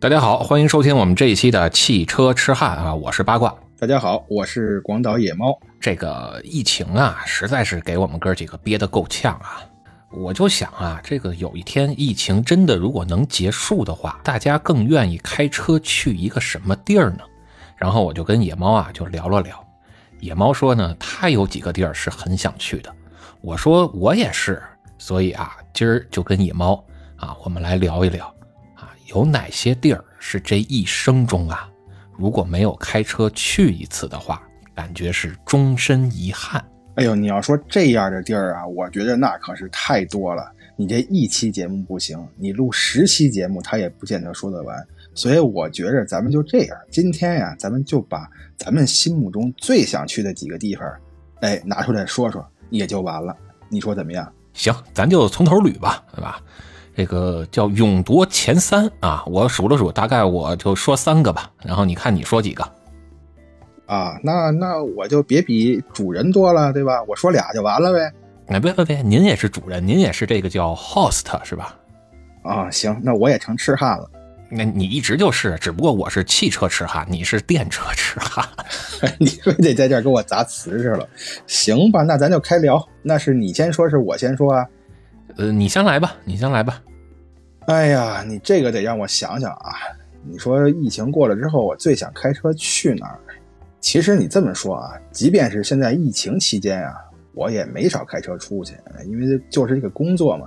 大家好，欢迎收听我们这一期的汽车痴汉啊，我是八卦。大家好，我是广岛野猫。这个疫情啊，实在是给我们哥几个憋得够呛啊。我就想啊，这个有一天疫情真的如果能结束的话，大家更愿意开车去一个什么地儿呢？然后我就跟野猫啊就聊了聊。野猫说呢，他有几个地儿是很想去的。我说我也是，所以啊，今儿就跟野猫啊，我们来聊一聊。有哪些地儿是这一生中啊，如果没有开车去一次的话，感觉是终身遗憾？哎呦，你要说这样的地儿啊，我觉得那可是太多了。你这一期节目不行，你录十期节目，他也不见得说得完。所以我觉着咱们就这样，今天呀，咱们就把咱们心目中最想去的几个地方，哎，拿出来说说，也就完了。你说怎么样？行，咱就从头捋吧，对吧？这个叫勇夺前三啊！我数了数，大概我就说三个吧。然后你看你说几个？啊，那那我就别比主人多了，对吧？我说俩就完了呗。哎，别别别，您也是主人，您也是这个叫 host 是吧？啊，行，那我也成痴汉了。那你一直就是，只不过我是汽车痴汉，你是电车痴汉。你非得在这儿给我砸瓷实了？行吧，那咱就开聊。那是你先说，是我先说啊？呃，你先来吧，你先来吧。哎呀，你这个得让我想想啊。你说疫情过了之后，我最想开车去哪儿？其实你这么说啊，即便是现在疫情期间啊，我也没少开车出去，因为就是这个工作嘛。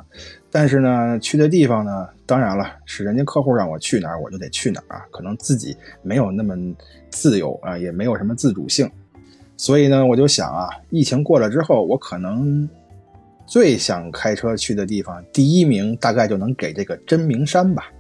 但是呢，去的地方呢，当然了，是人家客户让我去哪儿，我就得去哪儿啊。可能自己没有那么自由啊，也没有什么自主性。所以呢，我就想啊，疫情过了之后，我可能。最想开车去的地方，第一名大概就能给这个真名山吧。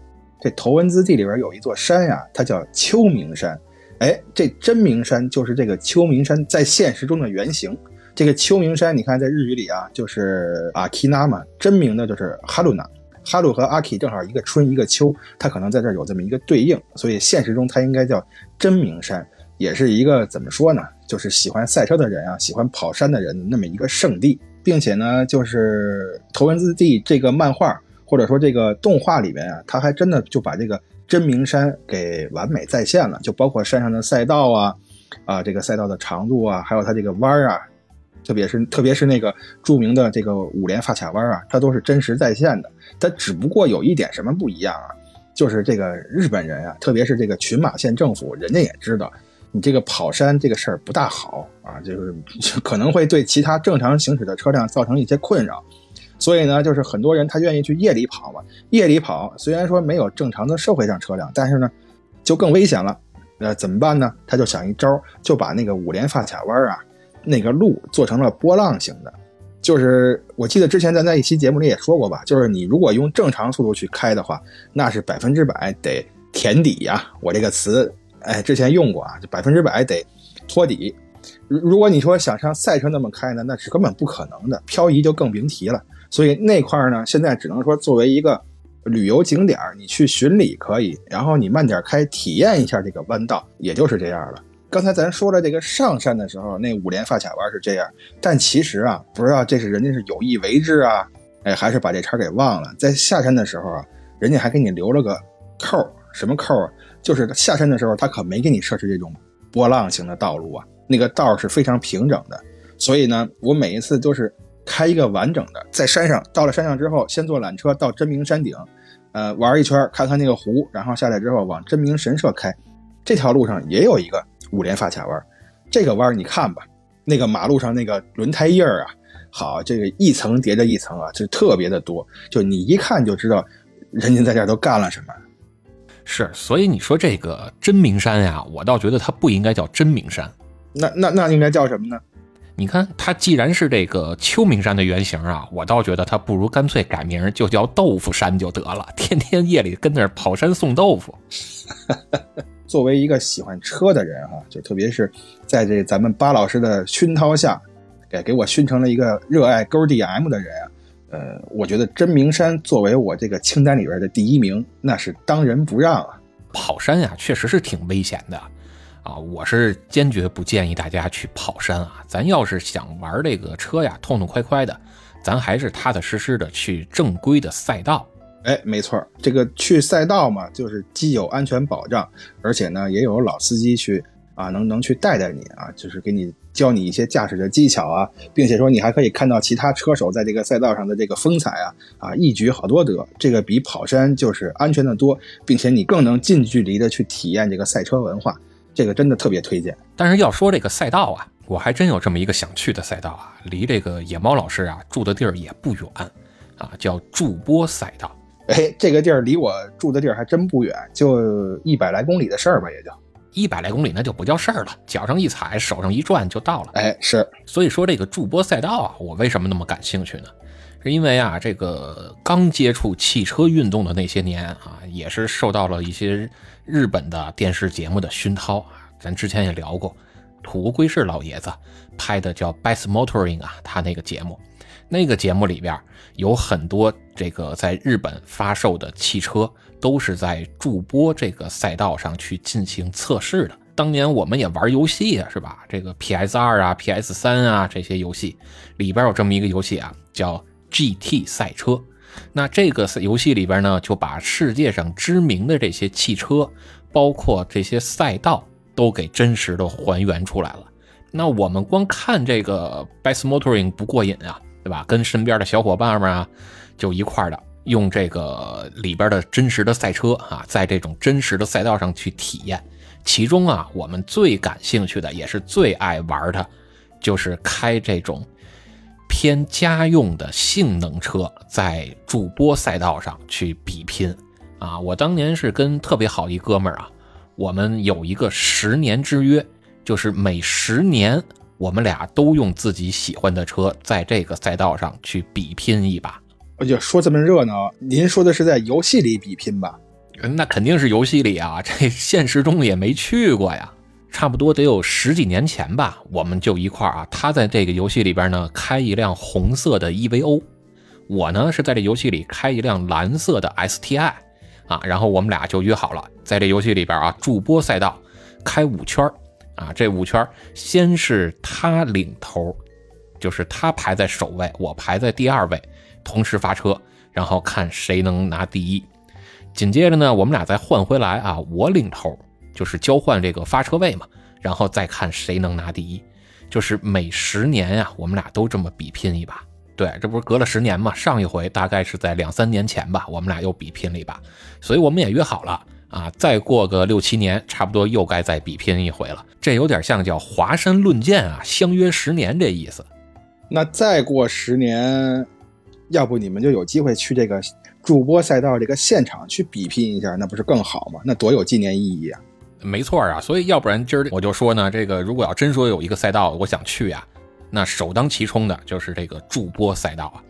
这头文字 D 里边有一座山呀，它叫秋名山。哎，这真名山就是这个秋名山在现实中的原型。这个秋名山，你看在日语里啊，就是阿基纳嘛，真名呢就是哈鲁纳。哈鲁和阿基正好一个春一个秋，它可能在这儿有这么一个对应，所以现实中它应该叫真名山，也是一个怎么说呢？就是喜欢赛车的人啊，喜欢跑山的人那么一个圣地。并且呢，就是头文字 D 这个漫画或者说这个动画里面啊，他还真的就把这个真名山给完美再现了，就包括山上的赛道啊，啊，这个赛道的长度啊，还有它这个弯儿啊，特别是特别是那个著名的这个五连发卡弯啊，它都是真实再现的。它只不过有一点什么不一样啊，就是这个日本人啊，特别是这个群马县政府，人家也知道。你这个跑山这个事儿不大好啊，就是 可能会对其他正常行驶的车辆造成一些困扰，所以呢，就是很多人他愿意去夜里跑嘛。夜里跑虽然说没有正常的社会上车辆，但是呢，就更危险了。呃，怎么办呢？他就想一招，就把那个五连发卡弯啊，那个路做成了波浪形的。就是我记得之前咱在一期节目里也说过吧，就是你如果用正常速度去开的话，那是百分之百得填底呀。我这个词。哎，之前用过啊，就百分之百得托底。如如果你说想像赛车那么开呢，那是根本不可能的，漂移就更别提了。所以那块儿呢，现在只能说作为一个旅游景点，你去巡礼可以，然后你慢点开，体验一下这个弯道，也就是这样了。刚才咱说了这个上山的时候，那五连发卡弯是这样，但其实啊，不知道这是人家是有意为之啊，哎，还是把这茬给忘了。在下山的时候啊，人家还给你留了个扣，什么扣啊？就是下山的时候，他可没给你设置这种波浪形的道路啊，那个道是非常平整的。所以呢，我每一次都是开一个完整的，在山上到了山上之后，先坐缆车到真名山顶，呃，玩一圈，看看那个湖，然后下来之后往真名神社开。这条路上也有一个五连发卡弯，这个弯你看吧，那个马路上那个轮胎印儿啊，好，这个一层叠着一层啊，就特别的多，就你一看就知道人家在这都干了什么。是，所以你说这个真名山呀，我倒觉得它不应该叫真名山，那那那应该叫什么呢？你看它既然是这个秋名山的原型啊，我倒觉得它不如干脆改名就叫豆腐山就得了，天天夜里跟那儿跑山送豆腐。作为一个喜欢车的人哈，就特别是在这咱们巴老师的熏陶下，给给我熏成了一个热爱 Go D M 的人啊。呃，我觉得真名山作为我这个清单里边的第一名，那是当仁不让啊！跑山呀，确实是挺危险的，啊，我是坚决不建议大家去跑山啊。咱要是想玩这个车呀，痛痛快快的，咱还是踏踏实实的去正规的赛道。哎，没错，这个去赛道嘛，就是既有安全保障，而且呢，也有老司机去啊，能能去带带你啊，就是给你教你一些驾驶的技巧啊，并且说你还可以看到其他车手在这个赛道上的这个风采啊，啊，一举好多得，这个比跑山就是安全的多，并且你更能近距离的去体验这个赛车文化，这个真的特别推荐。但是要说这个赛道啊，我还真有这么一个想去的赛道啊，离这个野猫老师啊住的地儿也不远啊，叫筑波赛道。哎，这个地儿离我住的地儿还真不远，就一百来公里的事儿吧，也就一百来公里，那就不叫事儿了，脚上一踩，手上一转就到了。哎，是，所以说这个筑波赛道啊，我为什么那么感兴趣呢？是因为啊，这个刚接触汽车运动的那些年啊，也是受到了一些日本的电视节目的熏陶啊。咱之前也聊过，土屋圭市老爷子拍的叫《Best Motoring》啊，他那个节目。那个节目里边有很多这个在日本发售的汽车，都是在筑波这个赛道上去进行测试的。当年我们也玩游戏啊，是吧？这个 PS 二啊、PS 三啊这些游戏里边有这么一个游戏啊，叫 GT 赛车。那这个游戏里边呢，就把世界上知名的这些汽车，包括这些赛道，都给真实的还原出来了。那我们光看这个 Best Motoring 不过瘾啊。对吧？跟身边的小伙伴们啊，就一块的用这个里边的真实的赛车啊，在这种真实的赛道上去体验。其中啊，我们最感兴趣的，也是最爱玩的，就是开这种偏家用的性能车，在主播赛道上去比拼啊！我当年是跟特别好一哥们儿啊，我们有一个十年之约，就是每十年。我们俩都用自己喜欢的车，在这个赛道上去比拼一把。就，说这么热闹，您说的是在游戏里比拼吧？那肯定是游戏里啊，这现实中也没去过呀。差不多得有十几年前吧，我们就一块儿啊，他在这个游戏里边呢开一辆红色的 EVO，我呢是在这游戏里开一辆蓝色的 STI 啊，然后我们俩就约好了，在这游戏里边啊驻波赛道开五圈儿啊，这五圈儿先是他领头，就是他排在首位，我排在第二位，同时发车，然后看谁能拿第一。紧接着呢，我们俩再换回来啊，我领头，就是交换这个发车位嘛，然后再看谁能拿第一。就是每十年呀，我们俩都这么比拼一把。对，这不是隔了十年嘛？上一回大概是在两三年前吧，我们俩又比拼了一把，所以我们也约好了。啊，再过个六七年，差不多又该再比拼一回了。这有点像叫华山论剑啊，相约十年这意思。那再过十年，要不你们就有机会去这个主播赛道这个现场去比拼一下，那不是更好吗？那多有纪念意义啊！没错啊，所以要不然今儿我就说呢，这个如果要真说有一个赛道我想去啊，那首当其冲的就是这个助播赛道啊。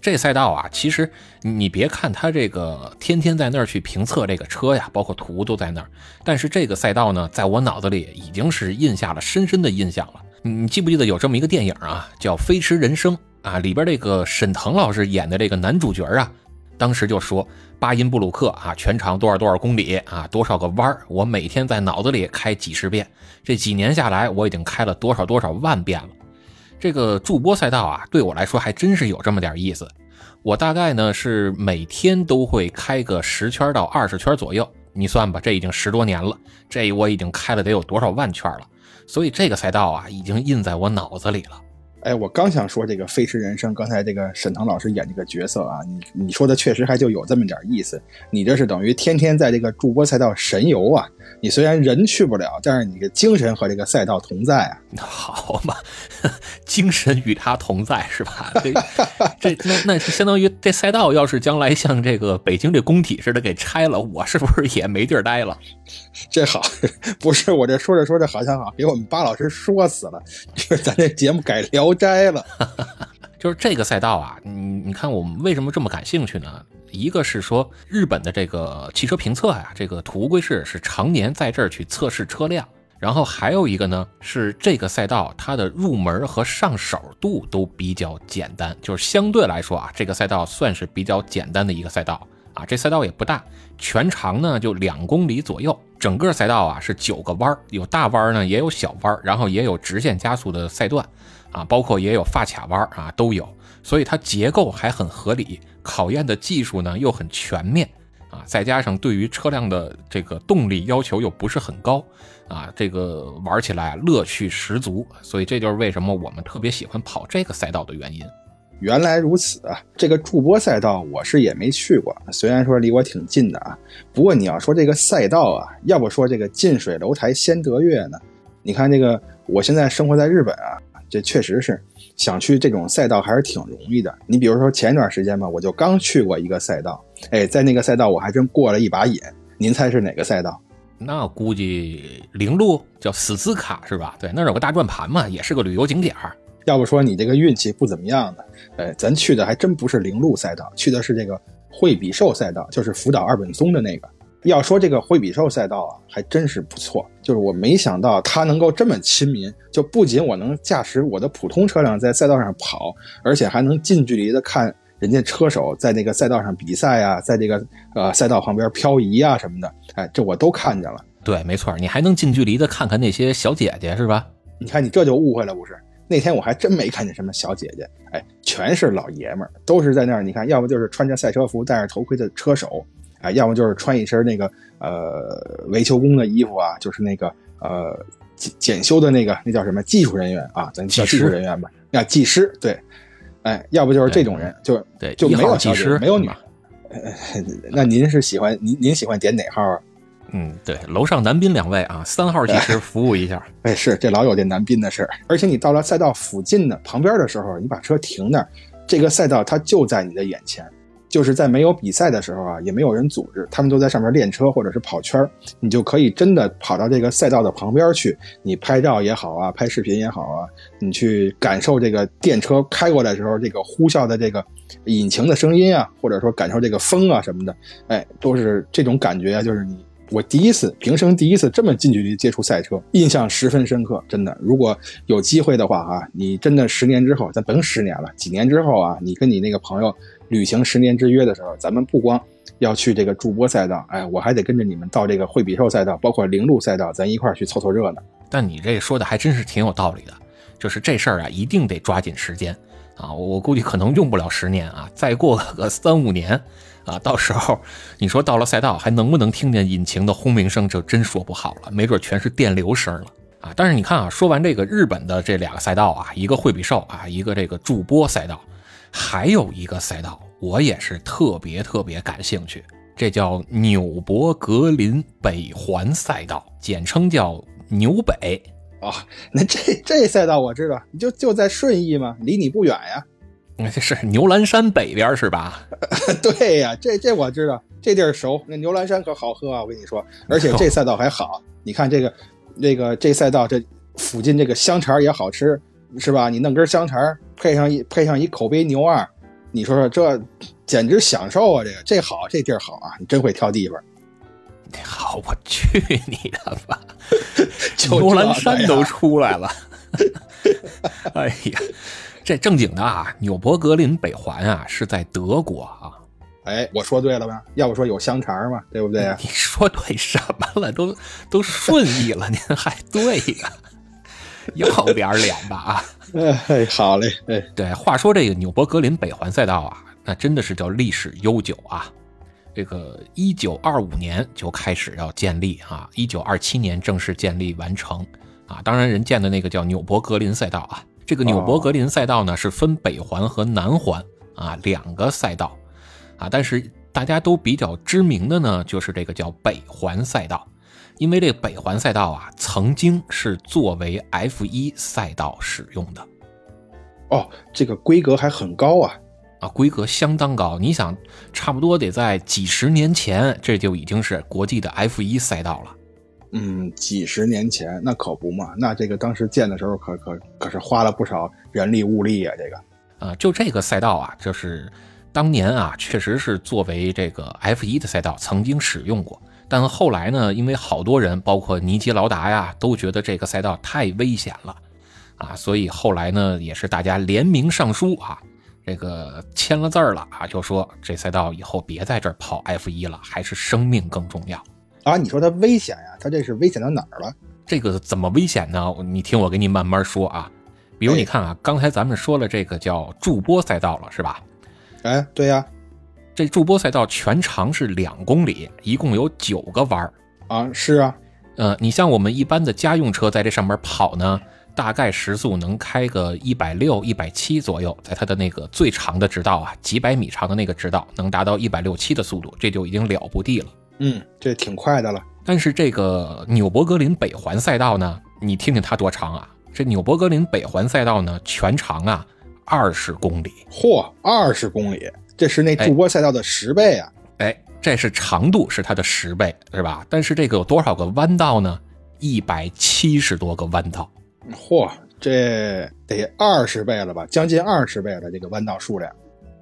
这赛道啊，其实你别看它这个天天在那儿去评测这个车呀，包括图都在那儿，但是这个赛道呢，在我脑子里已经是印下了深深的印象了。你记不记得有这么一个电影啊，叫《飞驰人生》啊？里边这个沈腾老师演的这个男主角啊，当时就说巴音布鲁克啊，全长多少多少公里啊，多少个弯儿，我每天在脑子里开几十遍，这几年下来，我已经开了多少多少万遍了。这个驻波赛道啊，对我来说还真是有这么点意思。我大概呢是每天都会开个十圈到二十圈左右，你算吧，这已经十多年了，这我已经开了得有多少万圈了。所以这个赛道啊，已经印在我脑子里了。哎，我刚想说这个《飞驰人生》，刚才这个沈腾老师演这个角色啊，你你说的确实还就有这么点意思。你这是等于天天在这个驻波赛道神游啊！你虽然人去不了，但是你的精神和这个赛道同在啊。好嘛，精神与他同在是吧？这这那那相当于这赛道要是将来像这个北京这工体似的给拆了，我是不是也没地儿待了？这好，不是我这说着说着好像好给我们巴老师说死了，就是咱这节目改聊。聊斋了，就是这个赛道啊，你你看我们为什么这么感兴趣呢？一个是说日本的这个汽车评测呀，这个土屋圭市是常年在这儿去测试车辆，然后还有一个呢是这个赛道它的入门和上手度都比较简单，就是相对来说啊，这个赛道算是比较简单的一个赛道。啊，这赛道也不大，全长呢就两公里左右整个赛道啊是九个弯儿，有大弯儿呢，也有小弯儿，然后也有直线加速的赛段，啊，包括也有发卡弯儿啊，都有。所以它结构还很合理，考验的技术呢又很全面，啊，再加上对于车辆的这个动力要求又不是很高，啊，这个玩起来乐趣十足。所以这就是为什么我们特别喜欢跑这个赛道的原因。原来如此啊！这个筑波赛道我是也没去过，虽然说离我挺近的啊。不过你要说这个赛道啊，要不说这个近水楼台先得月呢？你看这个，我现在生活在日本啊，这确实是想去这种赛道还是挺容易的。你比如说前一段时间吧，我就刚去过一个赛道，哎，在那个赛道我还真过了一把瘾。您猜是哪个赛道？那估计零路叫死斯卡是吧？对，那有个大转盘嘛，也是个旅游景点儿。要不说你这个运气不怎么样呢？哎，咱去的还真不是零路赛道，去的是这个惠比寿赛道，就是福岛二本松的那个。要说这个惠比寿赛道啊，还真是不错。就是我没想到它能够这么亲民，就不仅我能驾驶我的普通车辆在赛道上跑，而且还能近距离的看人家车手在那个赛道上比赛啊，在这个呃赛道旁边漂移啊什么的。哎，这我都看见了。对，没错，你还能近距离的看看那些小姐姐，是吧？你看你这就误会了，不是？那天我还真没看见什么小姐姐，哎，全是老爷们儿，都是在那儿。你看，要不就是穿着赛车服、戴着头盔的车手，哎，要么就是穿一身那个呃维修工的衣服啊，就是那个呃检检修的那个那叫什么技术人员啊，咱叫技术人员吧，那技师对，哎，要不就是这种人，就对，就没有技师，没有女。那您是喜欢您您喜欢点哪号啊？嗯，对，楼上男宾两位啊，三号技师服务一下。哎，是这老有这男宾的事儿。而且你到了赛道附近的旁边的时候，你把车停那儿，这个赛道它就在你的眼前。就是在没有比赛的时候啊，也没有人组织，他们都在上面练车或者是跑圈，你就可以真的跑到这个赛道的旁边去，你拍照也好啊，拍视频也好啊，你去感受这个电车开过来的时候这个呼啸的这个引擎的声音啊，或者说感受这个风啊什么的，哎，都是这种感觉啊，就是你。我第一次平生第一次这么近距离接触赛车，印象十分深刻。真的，如果有机会的话啊，你真的十年之后，咱甭十年了，几年之后啊，你跟你那个朋友履行十年之约的时候，咱们不光要去这个筑波赛道，哎，我还得跟着你们到这个惠比寿赛道，包括零路赛道，咱一块儿去凑凑热闹。但你这说的还真是挺有道理的，就是这事儿啊，一定得抓紧时间啊！我估计可能用不了十年啊，再过个三五年。啊，到时候你说到了赛道还能不能听见引擎的轰鸣声，就真说不好了，没准全是电流声了啊！但是你看啊，说完这个日本的这两个赛道啊，一个惠比寿啊，一个这个筑波赛道，还有一个赛道我也是特别特别感兴趣，这叫纽博格林北环赛道，简称叫纽北哦。那这这赛道我知道，就就在顺义嘛，离你不远呀。这是牛栏山北边是吧？对呀，这这我知道，这地儿熟。那牛栏山可好喝啊，我跟你说，而且这赛道还好。你看这个，这个这赛道这附近这个香肠也好吃，是吧？你弄根香肠，配上一配上一口碑牛二，你说说这简直享受啊！这个这好，这地儿好啊！你真会挑地方。好，我去你的吧！牛栏山都出来了。哎呀！这正经的啊，纽博格林北环啊，是在德国啊。哎，我说对了吧？要不说有香肠嘛，对不对你说对什么了？都都顺义了，您还对呀？要点脸吧啊！哎，好嘞。哎，对，话说这个纽博格林北环赛道啊，那真的是叫历史悠久啊。这个一九二五年就开始要建立啊，一九二七年正式建立完成啊。当然，人建的那个叫纽博格林赛道啊。这个纽博格林赛道呢是分北环和南环啊两个赛道，啊，但是大家都比较知名的呢就是这个叫北环赛道，因为这北环赛道啊曾经是作为 F 一赛道使用的。哦，这个规格还很高啊，啊，规格相当高。你想，差不多得在几十年前，这就已经是国际的 F 一赛道了。嗯，几十年前那可不嘛，那这个当时建的时候可可可是花了不少人力物力啊，这个，啊，就这个赛道啊，就是当年啊，确实是作为这个 F 一的赛道曾经使用过，但后来呢，因为好多人，包括尼基劳达呀，都觉得这个赛道太危险了，啊，所以后来呢，也是大家联名上书啊，这个签了字儿了啊，就说这赛道以后别在这儿跑 F 一了，还是生命更重要。啊，你说它危险呀？它这是危险到哪儿了？这个怎么危险呢？你听我给你慢慢说啊。比如你看啊，刚才咱们说了这个叫驻波赛道了，是吧？哎，对呀，这助波赛道全长是两公里，一共有九个弯儿啊。是啊，呃，你像我们一般的家用车在这上面跑呢，大概时速能开个一百六、一百七左右，在它的那个最长的直道啊，几百米长的那个直道，能达到一百六七的速度，这就已经了不地了。嗯，这挺快的了。但是这个纽博格林北环赛道呢，你听听它多长啊？这纽博格林北环赛道呢，全长啊二十公里。嚯，二十公里，这是那筑波赛道的十倍啊！哎，这是长度是它的十倍，是吧？但是这个有多少个弯道呢？一百七十多个弯道。嚯，这得二十倍了吧？将近二十倍了，这个弯道数量，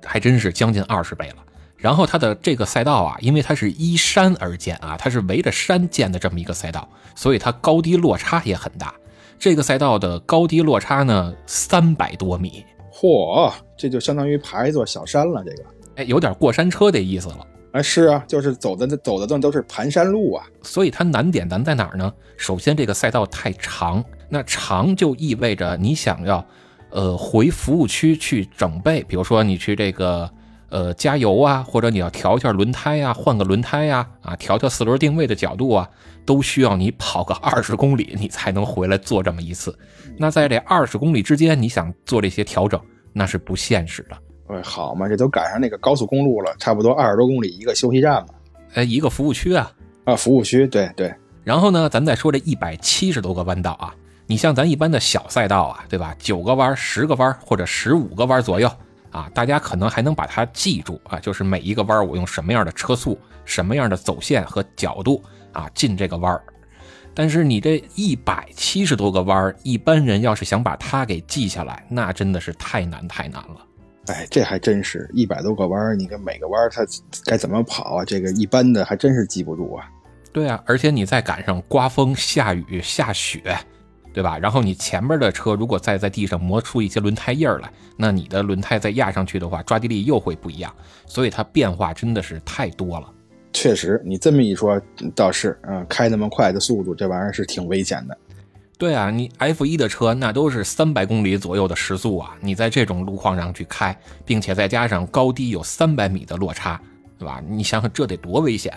还真是将近二十倍了。然后它的这个赛道啊，因为它是依山而建啊，它是围着山建的这么一个赛道，所以它高低落差也很大。这个赛道的高低落差呢，三百多米。嚯，这就相当于爬一座小山了。这个，哎，有点过山车的意思了。哎，是啊，就是走的走的都都是盘山路啊。所以它难点难在哪儿呢？首先，这个赛道太长，那长就意味着你想要，呃，回服务区去整备，比如说你去这个。呃，加油啊，或者你要调一下轮胎呀，换个轮胎呀，啊，调调四轮定位的角度啊，都需要你跑个二十公里，你才能回来做这么一次。那在这二十公里之间，你想做这些调整，那是不现实的。哎，好嘛，这都赶上那个高速公路了，差不多二十多公里一个休息站嘛。哎，一个服务区啊，啊，服务区，对对。然后呢，咱再说这一百七十多个弯道啊，你像咱一般的小赛道啊，对吧？九个弯、十个弯或者十五个弯左右。啊，大家可能还能把它记住啊，就是每一个弯儿我用什么样的车速、什么样的走线和角度啊进这个弯儿。但是你这一百七十多个弯儿，一般人要是想把它给记下来，那真的是太难太难了。哎，这还真是一百多个弯儿，你看每个弯儿它该怎么跑啊？这个一般的还真是记不住啊。对啊，而且你再赶上刮风、下雨、下雪。对吧？然后你前面的车如果再在地上磨出一些轮胎印儿来，那你的轮胎再压上去的话，抓地力又会不一样。所以它变化真的是太多了。确实，你这么一说倒是，嗯，开那么快的速度，这玩意儿是挺危险的。对啊，你 F 一的车那都是三百公里左右的时速啊，你在这种路况上去开，并且再加上高低有三百米的落差，对吧？你想想这得多危险。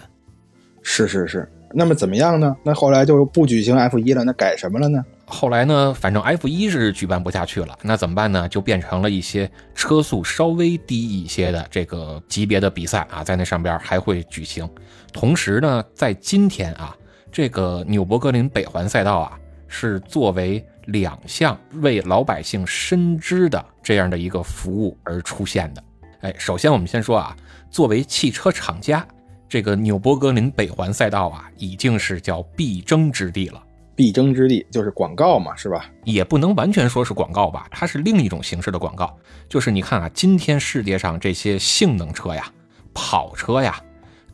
是是是。那么怎么样呢？那后来就不举行 F 一了，那改什么了呢？后来呢，反正 F 一是举办不下去了，那怎么办呢？就变成了一些车速稍微低一些的这个级别的比赛啊，在那上边还会举行。同时呢，在今天啊，这个纽博格林北环赛道啊，是作为两项为老百姓深知的这样的一个服务而出现的。哎，首先我们先说啊，作为汽车厂家，这个纽博格林北环赛道啊，已经是叫必争之地了。必争之地就是广告嘛，是吧？也不能完全说是广告吧，它是另一种形式的广告。就是你看啊，今天世界上这些性能车呀、跑车呀，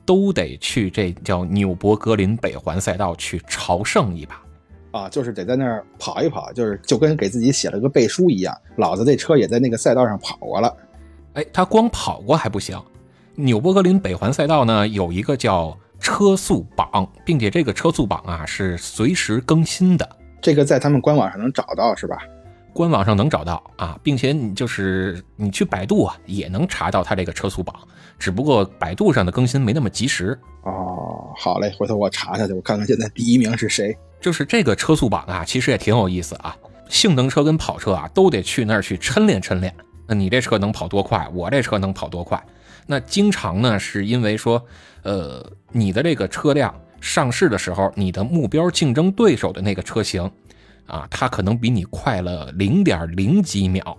都得去这叫纽博格林北环赛道去朝圣一把啊，就是得在那儿跑一跑，就是就跟给自己写了个背书一样。老子这车也在那个赛道上跑过了。哎，他光跑过还不行，纽博格林北环赛道呢有一个叫。车速榜，并且这个车速榜啊是随时更新的。这个在他们官网上能找到是吧？官网上能找到啊，并且你就是你去百度啊也能查到它这个车速榜，只不过百度上的更新没那么及时。哦，好嘞，回头我查查去，我看看现在第一名是谁。就是这个车速榜啊，其实也挺有意思啊。性能车跟跑车啊都得去那儿去抻练抻练。那你这车能跑多快？我这车能跑多快？那经常呢是因为说。呃，你的这个车辆上市的时候，你的目标竞争对手的那个车型，啊，它可能比你快了零点零几秒，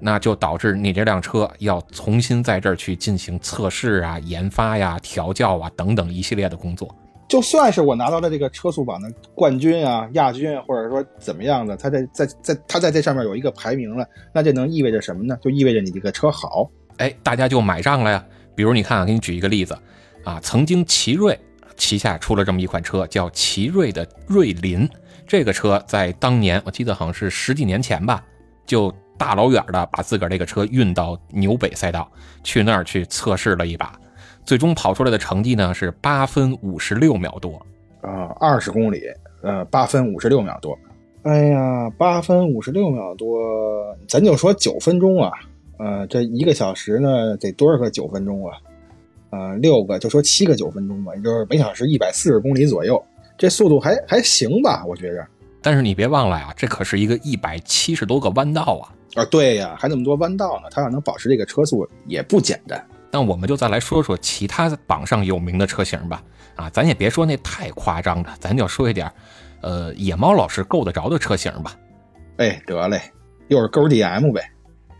那就导致你这辆车要重新在这儿去进行测试啊、研发呀、调教啊等等一系列的工作。就算是我拿到了这个车速榜的冠军啊、亚军，或者说怎么样的，它在在在它在这上面有一个排名了，那这能意味着什么呢？就意味着你这个车好，哎，大家就买账了呀。比如你看啊，给你举一个例子。啊，曾经奇瑞旗下出了这么一款车，叫奇瑞的瑞麟。这个车在当年，我记得好像是十几年前吧，就大老远的把自个儿这个车运到纽北赛道，去那儿去测试了一把。最终跑出来的成绩呢是八分五十六秒多。啊，二十公里，呃，八分五十六秒多。哎呀，八分五十六秒多，咱就说九分钟啊，呃，这一个小时呢得多少个九分钟啊？呃，六个，就说七个九分钟吧，也就是每小时一百四十公里左右，这速度还还行吧？我觉着。但是你别忘了呀，这可是一个一百七十多个弯道啊！啊，对呀，还那么多弯道呢，它要能保持这个车速也不简单。那我们就再来说说其他榜上有名的车型吧。啊，咱也别说那太夸张的，咱就说一点，呃，野猫老师够得着的车型吧。哎，得嘞，又是勾 DM 呗。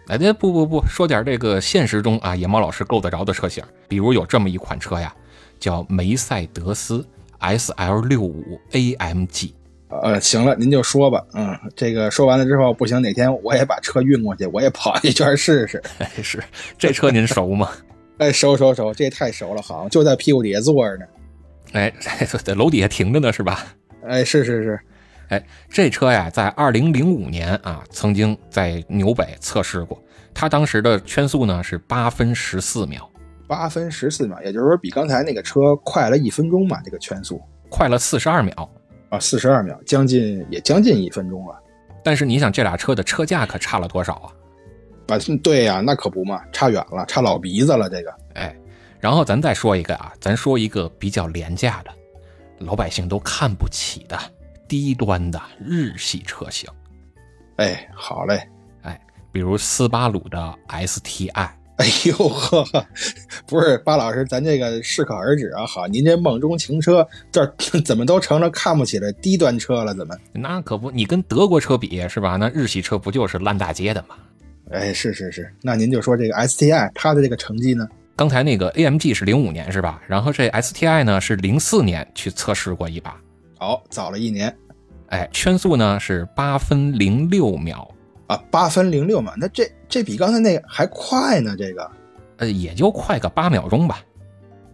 哎，这不不不说点这个现实中啊，野猫老师够得着的车型，比如有这么一款车呀，叫梅赛德斯 SL 六五 AMG。呃，行了，您就说吧。嗯，这个说完了之后，不行，哪天我也把车运过去，我也跑一圈试试。是，这车您熟吗？哎，熟熟熟，这太熟了，好像就在屁股底下坐着呢。哎，在楼底下停着呢，是吧？哎，是是是。哎，这车呀，在二零零五年啊，曾经在纽北测试过，它当时的圈速呢是八分十四秒，八分十四秒，也就是说比刚才那个车快了一分钟嘛，这个圈速快了四十二秒啊，四十二秒，将近也将近一分钟了。但是你想，这俩车的车价可差了多少啊？啊，对呀，那可不嘛，差远了，差老鼻子了，这个。哎，然后咱再说一个啊，咱说一个比较廉价的，老百姓都看不起的。低端的日系车型，哎，好嘞，哎，比如斯巴鲁的 STI，哎呦呵，不是巴老师，咱这个适可而止啊。好，您这梦中情车这怎么都成了看不起的低端车了？怎么？那可不，你跟德国车比是吧？那日系车不就是烂大街的吗？哎，是是是，那您就说这个 STI 它的这个成绩呢？刚才那个 AMG 是零五年是吧？然后这 STI 呢是零四年去测试过一把。好，早了一年，哎，圈速呢是八分零六秒。啊，八分零六秒，那这这比刚才那个还快呢，这个，呃，也就快个八秒钟吧，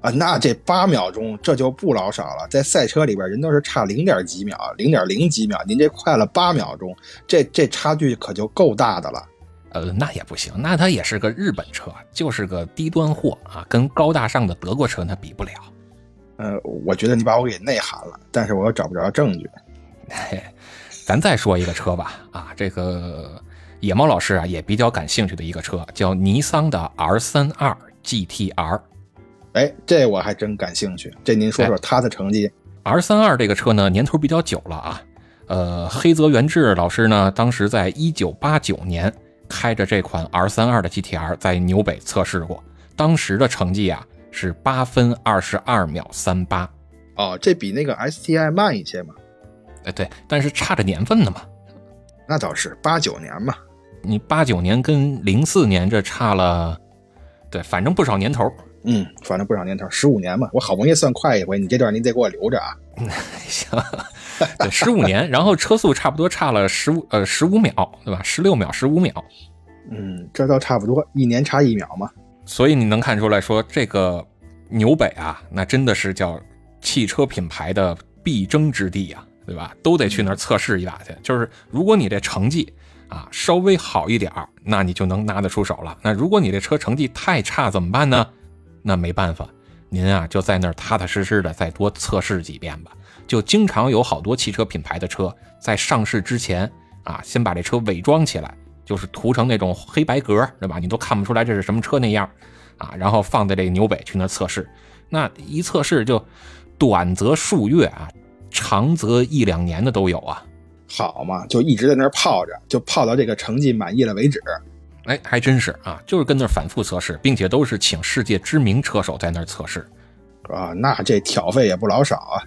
啊，那这八秒钟这就不老少了，在赛车里边人都是差零点几秒，零点零几秒，您这快了八秒钟，这这差距可就够大的了，呃，那也不行，那它也是个日本车，就是个低端货啊，跟高大上的德国车那比不了。呃，我觉得你把我给内涵了，但是我又找不着证据。嘿，咱再说一个车吧，啊，这个野猫老师啊也比较感兴趣的一个车，叫尼桑的 R 三二 GTR。哎，这我还真感兴趣。这您说说它的成绩？R 三二这个车呢，年头比较久了啊。呃，黑泽元志老师呢，当时在一九八九年开着这款 R 三二的 GTR 在纽北测试过，当时的成绩啊。是八分二十二秒三八，哦，这比那个 STI 慢一些嘛？哎，对，但是差着年份呢嘛。那倒是八九年嘛，你八九年跟零四年这差了，对，反正不少年头。嗯，反正不少年头，十五年嘛。我好不容易算快一回，你这段您得给我留着啊。行，对，十五年，然后车速差不多差了十五呃十五秒，对吧？十六秒，十五秒。嗯，这倒差不多，一年差一秒嘛。所以你能看出来说，这个纽北啊，那真的是叫汽车品牌的必争之地呀，对吧？都得去那儿测试一把去。就是如果你这成绩啊稍微好一点儿，那你就能拿得出手了。那如果你这车成绩太差怎么办呢？那没办法，您啊就在那儿踏踏实实的再多测试几遍吧。就经常有好多汽车品牌的车在上市之前啊，先把这车伪装起来。就是涂成那种黑白格，对吧？你都看不出来这是什么车那样，啊，然后放在这个纽北去那测试，那一测试就短则数月啊，长则一两年的都有啊。好嘛，就一直在那儿泡着，就泡到这个成绩满意了为止。哎，还真是啊，就是跟那儿反复测试，并且都是请世界知名车手在那儿测试，啊，那这挑费也不老少啊。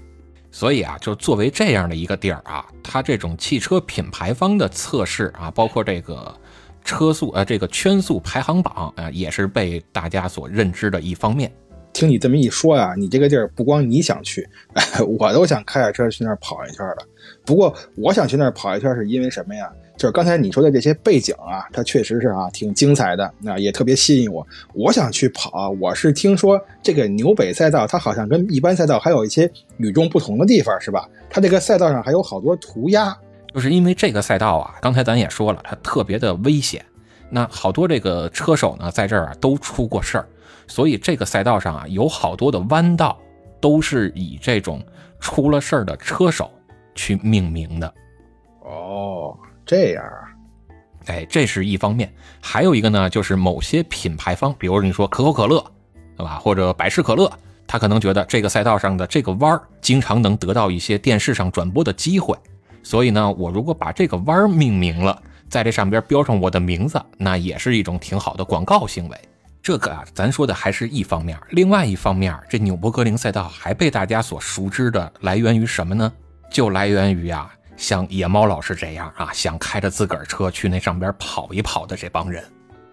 所以啊，就作为这样的一个地儿啊，它这种汽车品牌方的测试啊，包括这个车速呃，这个圈速排行榜啊，也是被大家所认知的一方面。听你这么一说呀，你这个地儿不光你想去，我都想开着车去那儿跑一圈了。不过我想去那儿跑一圈是因为什么呀？就是刚才你说的这些背景啊，它确实是啊挺精彩的，那也特别吸引我。我想去跑，我是听说这个纽北赛道，它好像跟一般赛道还有一些与众不同的地方，是吧？它这个赛道上还有好多涂鸦，就是因为这个赛道啊，刚才咱也说了，它特别的危险。那好多这个车手呢，在这儿啊都出过事儿，所以这个赛道上啊，有好多的弯道都是以这种出了事儿的车手去命名的。哦，这样啊，哎，这是一方面，还有一个呢，就是某些品牌方，比如你说可口可乐，对吧？或者百事可乐，他可能觉得这个赛道上的这个弯儿经常能得到一些电视上转播的机会，所以呢，我如果把这个弯儿命名了，在这上边标上我的名字，那也是一种挺好的广告行为。这个啊，咱说的还是一方面，另外一方面，这纽博格林赛道还被大家所熟知的，来源于什么呢？就来源于啊。像野猫老师这样啊，想开着自个儿车去那上边跑一跑的这帮人，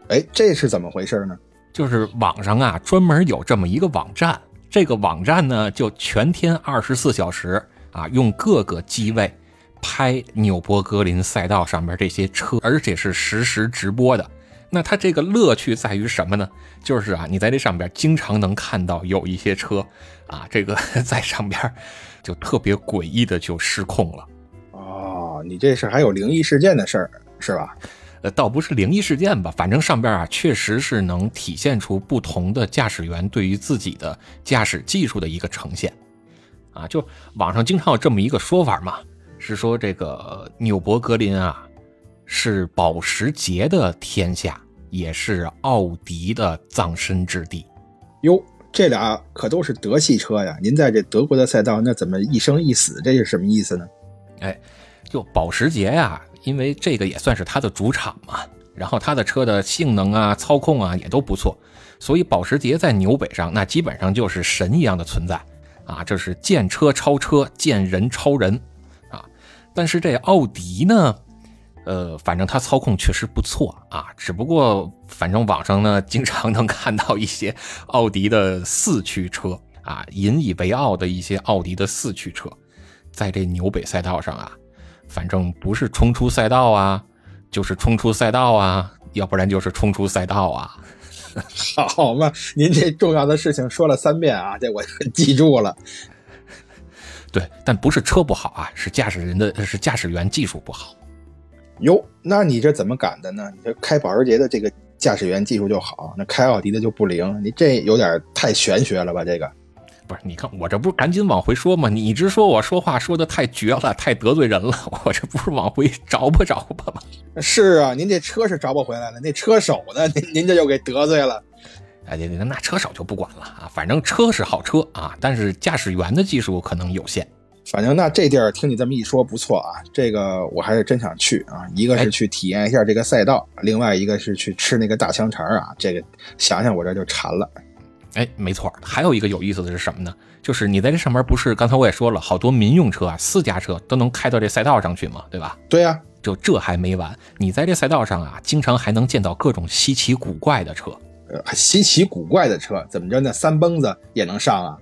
哎，这是怎么回事呢？就是网上啊专门有这么一个网站，这个网站呢就全天二十四小时啊，用各个机位拍纽博格林赛道上面这些车，而且是实时直播的。那它这个乐趣在于什么呢？就是啊，你在这上边经常能看到有一些车啊，这个 在上边就特别诡异的就失控了。你这是还有灵异事件的事儿是吧？呃，倒不是灵异事件吧，反正上边啊确实是能体现出不同的驾驶员对于自己的驾驶技术的一个呈现。啊，就网上经常有这么一个说法嘛，是说这个纽博格林啊是保时捷的天下，也是奥迪的葬身之地。哟，这俩可都是德系车呀，您在这德国的赛道那怎么一生一死？这是什么意思呢？哎。就保时捷呀，因为这个也算是它的主场嘛，然后它的车的性能啊、操控啊也都不错，所以保时捷在纽北上那基本上就是神一样的存在啊，这是见车超车，见人超人啊。但是这奥迪呢，呃，反正它操控确实不错啊，只不过反正网上呢经常能看到一些奥迪的四驱车啊，引以为傲的一些奥迪的四驱车，在这纽北赛道上啊。反正不是冲出赛道啊，就是冲出赛道啊，要不然就是冲出赛道啊。好嘛，您这重要的事情说了三遍啊，这我记住了。对，但不是车不好啊，是驾驶人的，是驾驶员技术不好。哟，那你这怎么敢的呢？你这开保时捷的这个驾驶员技术就好，那开奥迪的就不灵，你这有点太玄学了吧？这个。不是，你看我这不是赶紧往回说吗？你一直说我说话说的太绝了，太得罪人了，我这不是往回找吧找吧吗？是啊，您这车是找不回来了，那车手呢？您 您这又给得罪了。哎，那那车手就不管了啊，反正车是好车啊，但是驾驶员的技术可能有限。反正那这地儿听你这么一说不错啊，这个我还是真想去啊。一个是去体验一下这个赛道，另外一个是去吃那个大香肠啊。这个想想我这就馋了。哎，没错，还有一个有意思的是什么呢？就是你在这上面不是刚才我也说了，好多民用车啊、私家车都能开到这赛道上去嘛，对吧？对呀，就这还没完，你在这赛道上啊，经常还能见到各种稀奇古怪的车。呃，稀奇古怪的车怎么着？那三蹦子也能上啊？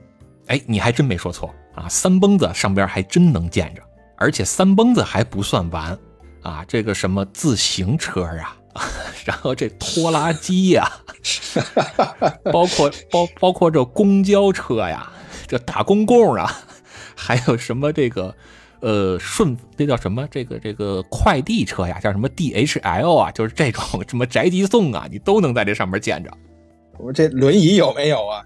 哎，你还真没说错啊，三蹦子上边还真能见着，而且三蹦子还不算完啊，这个什么自行车啊。然后这拖拉机呀，包括包包括这公交车呀，这大公共啊，还有什么这个呃顺那叫什么这个这个快递车呀，叫什么 DHL 啊，就是这种什么宅急送啊，你都能在这上面见着。我这轮椅有没有啊？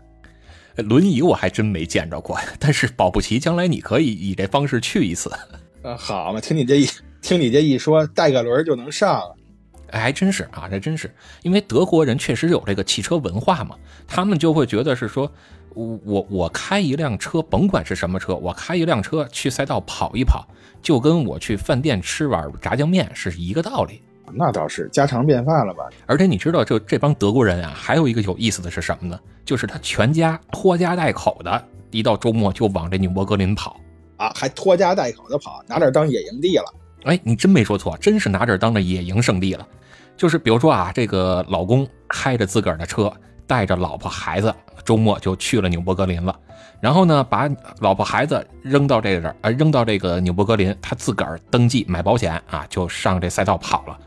轮椅我还真没见着过，但是保不齐将来你可以以这方式去一次。呃，好嘛，听你这一听你这一说，带个轮就能上。还真是啊，还真是，因为德国人确实有这个汽车文化嘛，他们就会觉得是说，我我我开一辆车，甭管是什么车，我开一辆车去赛道跑一跑，就跟我去饭店吃碗炸酱面是一个道理。那倒是家常便饭了吧？而且你知道，就这帮德国人啊，还有一个有意思的是什么呢？就是他全家拖家带口的，一到周末就往这纽博格林跑啊，还拖家带口的跑，拿这当野营地了。哎，你真没说错，真是拿这当了野营圣地了。就是比如说啊，这个老公开着自个儿的车，带着老婆孩子，周末就去了纽博格林了。然后呢，把老婆孩子扔到这这儿，呃，扔到这个纽博格林，他自个儿登记买保险啊，就上这赛道跑了。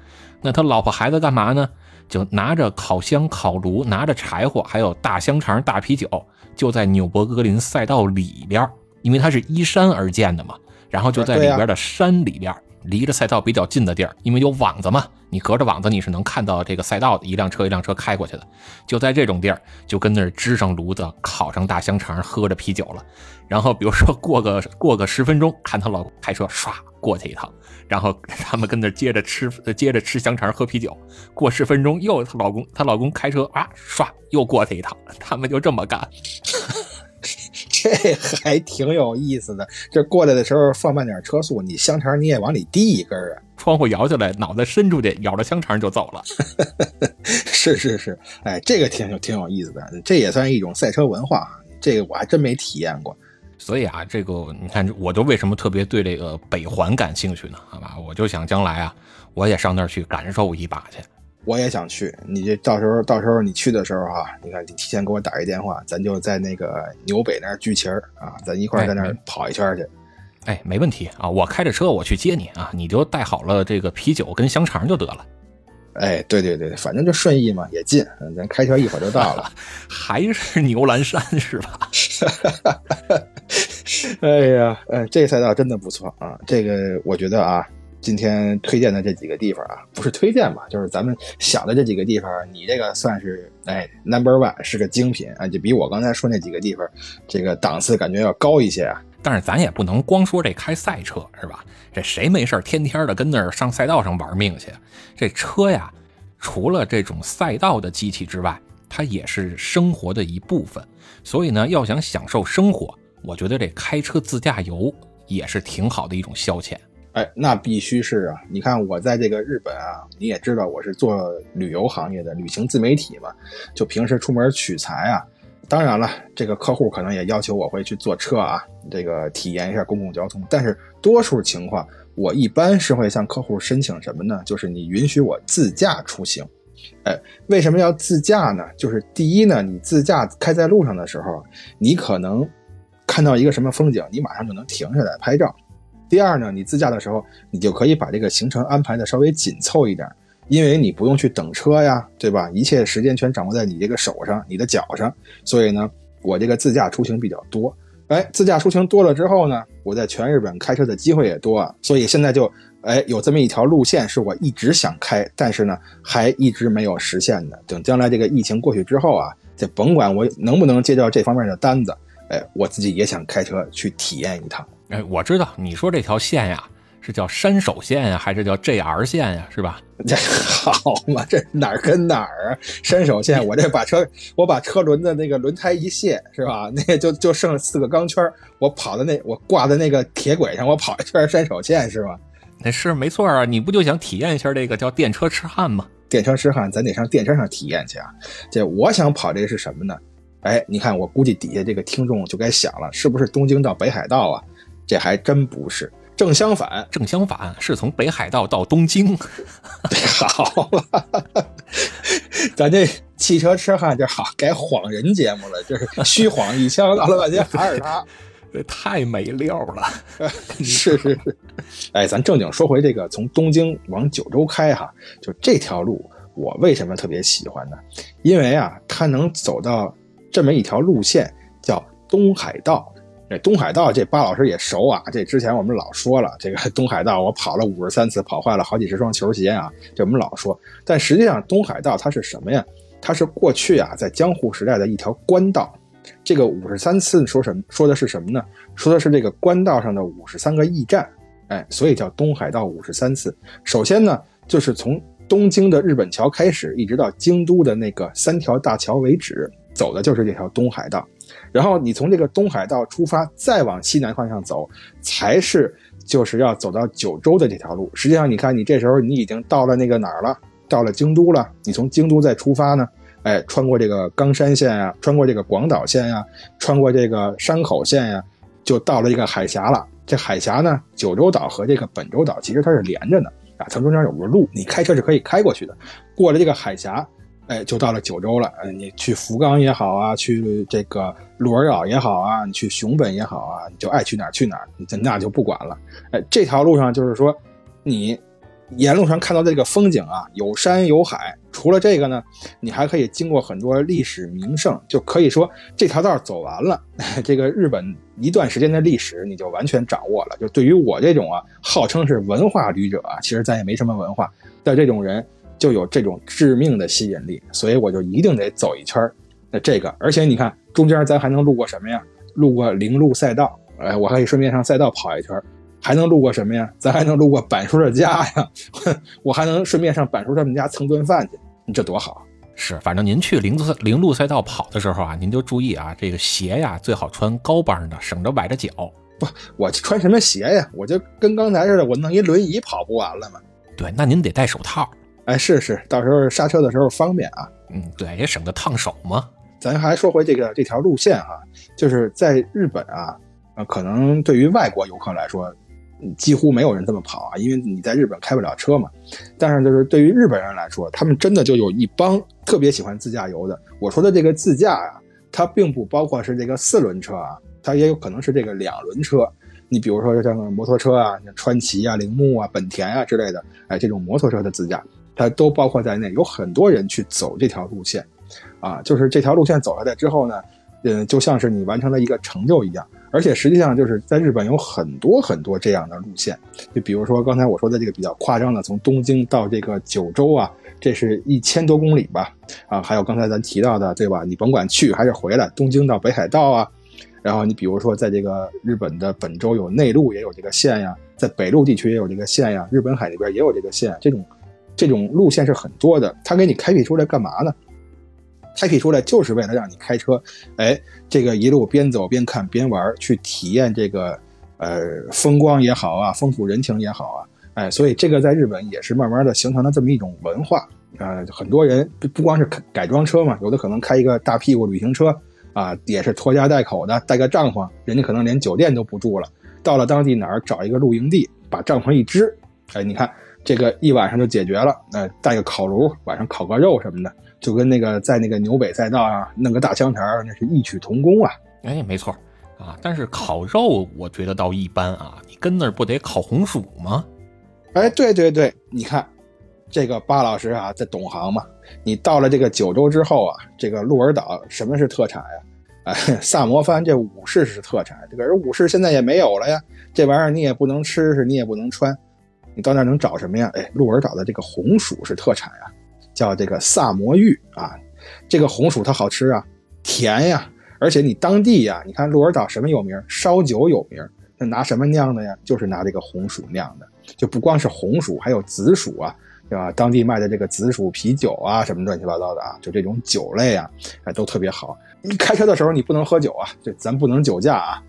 那他老婆孩子干嘛呢？就拿着烤箱、烤炉，拿着柴火，还有大香肠、大啤酒，就在纽博格林赛道里边，因为它是依山而建的嘛。然后就在里边的山里边离着赛道比较近的地儿，因为有网子嘛，你隔着网子你是能看到这个赛道的，一辆车一辆车开过去的。就在这种地儿，就跟那儿支上炉子，烤上大香肠，喝着啤酒了。然后比如说过个 过个十分钟，看她老公开车唰过去一趟，然后他们跟那接着吃接着吃香肠喝啤酒。过十分钟又她老公她老公开车啊唰又过去一趟，他们就这么干。这还挺有意思的。这过来的时候放慢点车速，你香肠你也往里递一根啊。窗户摇下来，脑袋伸出去，咬着香肠就走了。是是是，哎，这个挺有挺有意思的，这也算一种赛车文化。这个我还真没体验过。所以啊，这个你看，我就为什么特别对这个北环感兴趣呢？好吧，我就想将来啊，我也上那儿去感受一把去。我也想去，你这到时候到时候你去的时候哈，你看你提前给我打一电话，咱就在那个牛北那儿聚齐儿啊，咱一块儿在那儿跑一圈去。哎，没问题啊，我开着车我去接你啊，你就带好了这个啤酒跟香肠就得了。哎，对对对，反正就顺义嘛，也近，咱开车一会儿就到了。还是牛栏山是吧？哎呀，嗯，这赛道真的不错啊，这个我觉得啊。今天推荐的这几个地方啊，不是推荐吧，就是咱们想的这几个地方，你这个算是哎 number one 是个精品啊，就比我刚才说那几个地方，这个档次感觉要高一些啊。但是咱也不能光说这开赛车是吧？这谁没事天天的跟那儿上赛道上玩命去？这车呀，除了这种赛道的机器之外，它也是生活的一部分。所以呢，要想享受生活，我觉得这开车自驾游也是挺好的一种消遣。哎，那必须是啊！你看我在这个日本啊，你也知道我是做旅游行业的旅行自媒体嘛，就平时出门取材啊。当然了，这个客户可能也要求我会去坐车啊，这个体验一下公共交通。但是多数情况，我一般是会向客户申请什么呢？就是你允许我自驾出行。哎，为什么要自驾呢？就是第一呢，你自驾开在路上的时候，你可能看到一个什么风景，你马上就能停下来拍照。第二呢，你自驾的时候，你就可以把这个行程安排的稍微紧凑一点，因为你不用去等车呀，对吧？一切时间全掌握在你这个手上、你的脚上，所以呢，我这个自驾出行比较多。哎，自驾出行多了之后呢，我在全日本开车的机会也多啊，所以现在就哎有这么一条路线是我一直想开，但是呢还一直没有实现的。等将来这个疫情过去之后啊，这甭管我能不能接到这方面的单子，哎，我自己也想开车去体验一趟。哎，我知道你说这条线呀，是叫山手线呀，还是叫 JR 线呀，是吧？这 好嘛，这哪儿跟哪儿啊？山手线，我这把车，我把车轮的那个轮胎一卸，是吧？那就就剩四个钢圈，我跑的那，我挂在那个铁轨上，我跑一圈山手线，是吧？那是没错啊，你不就想体验一下这个叫电车痴汉吗？电车痴汉，咱得上电车上体验去啊！这我想跑这是什么呢？哎，你看，我估计底下这个听众就该想了，是不是东京到北海道啊？这还真不是，正相反，正相反是从北海道到东京。好了，咱这汽车痴汉就好改晃人节目了，就是虚晃一枪，闹了半天还是他，这太没料了。是是是，哎，咱正经说回这个从东京往九州开哈，就这条路，我为什么特别喜欢呢？因为啊，它能走到这么一条路线，叫东海道。这东海道，这巴老师也熟啊。这之前我们老说了，这个东海道我跑了五十三次，跑坏了好几十双球鞋啊。这我们老说，但实际上东海道它是什么呀？它是过去啊，在江户时代的一条官道。这个五十三次说什么？说的是什么呢？说的是这个官道上的五十三个驿站。哎，所以叫东海道五十三次。首先呢，就是从东京的日本桥开始，一直到京都的那个三条大桥为止，走的就是这条东海道。然后你从这个东海道出发，再往西南方向走，才是就是要走到九州的这条路。实际上，你看你这时候你已经到了那个哪儿了？到了京都了。你从京都再出发呢，哎，穿过这个冈山县啊，穿过这个广岛县呀，穿过这个山口县呀，就到了一个海峡了。这海峡呢，九州岛和这个本州岛其实它是连着的啊，它中间有个路，你开车是可以开过去的。过了这个海峡。哎，就到了九州了。嗯，你去福冈也好啊，去这个鹿儿岛也好啊，你去熊本也好啊，你就爱去哪儿去哪儿，那就不管了。哎，这条路上就是说，你沿路上看到这个风景啊，有山有海。除了这个呢，你还可以经过很多历史名胜，就可以说这条道走完了，这个日本一段时间的历史你就完全掌握了。就对于我这种啊，号称是文化旅者啊，其实咱也没什么文化的这种人，就有这种致命的吸引力，所以我就一定得走一圈那这个，而且你看中间咱还能路过什么呀？路过铃鹿赛道，哎，我还可以顺便上赛道跑一圈还能路过什么呀？咱还能路过板叔的家呀，我还能顺便上板叔他们家蹭顿饭去。你这多好！是，反正您去零路零路赛道跑的时候啊，您就注意啊，这个鞋呀最好穿高帮的，省着崴着脚。不，我穿什么鞋呀？我就跟刚才似的，我弄一轮椅跑不完了吗？对，那您得戴手套。哎，是是，到时候刹车的时候方便啊。嗯，对，也省得烫手嘛。咱还说回这个这条路线哈，就是在日本啊，呃，可能对于外国游客来说。几乎没有人这么跑啊，因为你在日本开不了车嘛。但是就是对于日本人来说，他们真的就有一帮特别喜欢自驾游的。我说的这个自驾啊，它并不包括是这个四轮车啊，它也有可能是这个两轮车。你比如说像摩托车啊，像川崎啊、铃木啊、本田啊之类的，哎，这种摩托车的自驾，它都包括在内。有很多人去走这条路线，啊，就是这条路线走下来之后呢，嗯，就像是你完成了一个成就一样。而且实际上就是在日本有很多很多这样的路线，就比如说刚才我说的这个比较夸张的，从东京到这个九州啊，这是一千多公里吧？啊，还有刚才咱提到的，对吧？你甭管去还是回来，东京到北海道啊，然后你比如说在这个日本的本州有内陆也有这个线呀，在北陆地区也有这个线呀，日本海那边也有这个线，这种这种路线是很多的。他给你开辟出来干嘛呢？开辟出来就是为了让你开车，哎，这个一路边走边看边玩，去体验这个呃风光也好啊，风土人情也好啊，哎，所以这个在日本也是慢慢的形成了这么一种文化啊。很多人不不光是改装车嘛，有的可能开一个大屁股旅行车啊，也是拖家带口的，带个帐篷，人家可能连酒店都不住了，到了当地哪儿找一个露营地，把帐篷一支，哎，你看这个一晚上就解决了，那带个烤炉，晚上烤个肉什么的。就跟那个在那个纽北赛道上，弄个大香肠，那是异曲同工啊！哎，没错啊。但是烤肉，我觉得倒一般啊。你跟那儿不得烤红薯吗？哎，对对对，你看这个巴老师啊，在懂行嘛。你到了这个九州之后啊，这个鹿儿岛什么是特产呀？哎，萨摩藩这武士是特产，这个武士现在也没有了呀。这玩意儿你也不能吃，是你也不能穿，你到那儿能找什么呀？哎，鹿儿岛的这个红薯是特产呀。叫这个萨摩芋啊，这个红薯它好吃啊，甜呀，而且你当地呀，你看鹿儿岛什么有名？烧酒有名，那拿什么酿的呀？就是拿这个红薯酿的，就不光是红薯，还有紫薯啊，对吧？当地卖的这个紫薯啤酒啊，什么乱七八糟的啊，就这种酒类啊，哎，都特别好。你开车的时候你不能喝酒啊，这咱不能酒驾啊。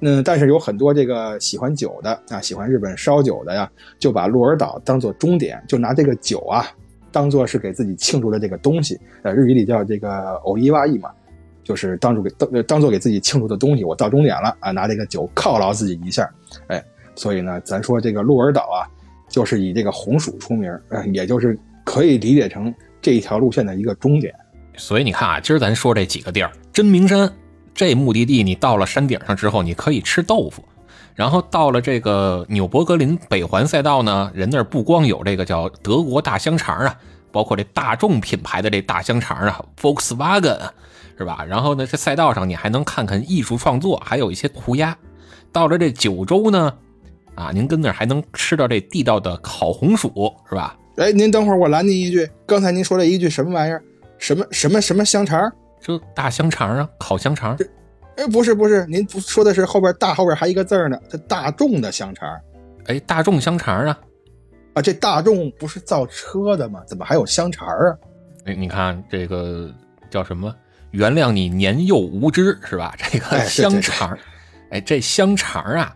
嗯，但是有很多这个喜欢酒的啊，喜欢日本烧酒的呀，就把鹿儿岛当做终点，就拿这个酒啊。当做是给自己庆祝的这个东西，呃，日语里叫这个偶一哇伊嘛，就是当做给当当做给自己庆祝的东西。我到终点了啊，拿这个酒犒劳自己一下，哎，所以呢，咱说这个鹿儿岛啊，就是以这个红薯出名，呃，也就是可以理解成这一条路线的一个终点。所以你看啊，今儿咱说这几个地儿，真名山这目的地，你到了山顶上之后，你可以吃豆腐。然后到了这个纽伯格林北环赛道呢，人那儿不光有这个叫德国大香肠啊，包括这大众品牌的这大香肠啊，Volkswagen，是吧？然后呢，这赛道上你还能看看艺术创作，还有一些涂鸦。到了这九州呢，啊，您跟那儿还能吃到这地道的烤红薯，是吧？哎，您等会儿，我拦您一句，刚才您说了一句什么玩意儿？什么什么什么香肠？就大香肠啊，烤香肠。哎，不是不是，您不说的是后边大后边还一个字儿呢，这大众的香肠。哎，大众香肠啊，啊，这大众不是造车的吗？怎么还有香肠啊？哎，你看这个叫什么？原谅你年幼无知是吧？这个香肠，哎，这香肠啊，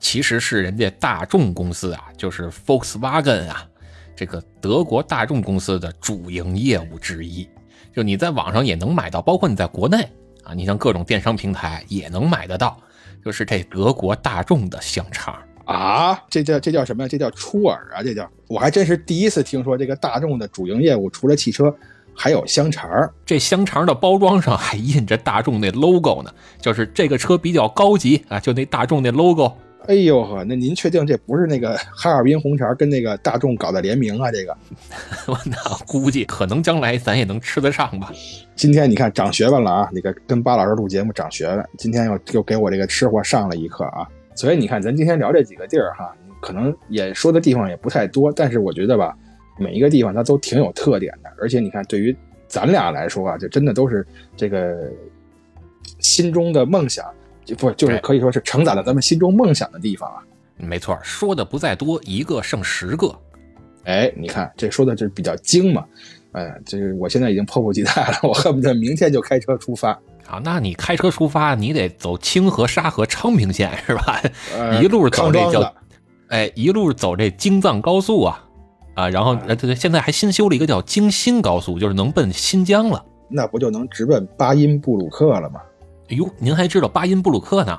其实是人家大众公司啊，就是 Volkswagen 啊，这个德国大众公司的主营业务之一。就你在网上也能买到，包括你在国内。啊，你像各种电商平台也能买得到，就是这德国大众的香肠啊，这叫这叫什么呀？这叫出耳啊！这叫我还真是第一次听说，这个大众的主营业务除了汽车，还有香肠。这香肠的包装上还印着大众那 logo 呢，就是这个车比较高级啊，就那大众那 logo 哎呦呵，那您确定这不是那个哈尔滨红肠跟那个大众搞的联名啊？这个，我那估计可能将来咱也能吃得上吧。今天你看长学问了啊！那个跟巴老师录节目长学问，今天又又给我这个吃货上了一课啊！所以你看，咱今天聊这几个地儿哈，可能也说的地方也不太多，但是我觉得吧，每一个地方它都挺有特点的，而且你看，对于咱俩来说啊，就真的都是这个心中的梦想。不就是可以说是承载了咱们心中梦想的地方啊？没错，说的不在多，一个胜十个。哎，你看这说的这比较精嘛？哎，这个我现在已经迫不及待了，我恨不得明天就开车出发。啊，那你开车出发，你得走清河、沙河、昌平线是吧？一路走这叫，哎，一路走这京藏高速啊啊，然后呃对对，现在还新修了一个叫京新高速，就是能奔新疆了。那不就能直奔巴音布鲁克了吗？哎呦，您还知道巴音布鲁克呢？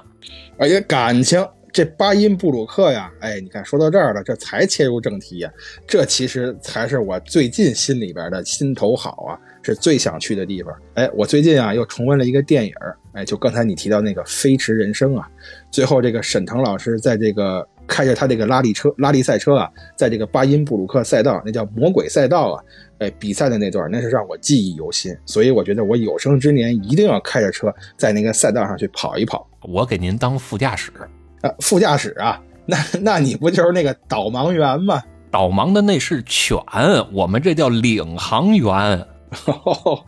哎呀感情这巴音布鲁克呀，哎，你看说到这儿了，这才切入正题呀。这其实才是我最近心里边的心头好啊，是最想去的地方。哎，我最近啊又重温了一个电影，哎，就刚才你提到那个《飞驰人生》啊，最后这个沈腾老师在这个开着他这个拉力车、拉力赛车啊，在这个巴音布鲁克赛道，那叫魔鬼赛道啊。哎，比赛的那段那是让我记忆犹新，所以我觉得我有生之年一定要开着车在那个赛道上去跑一跑。我给您当副驾驶啊，副驾驶啊，那那你不就是那个导盲员吗？导盲的那是犬，我们这叫领航员。好。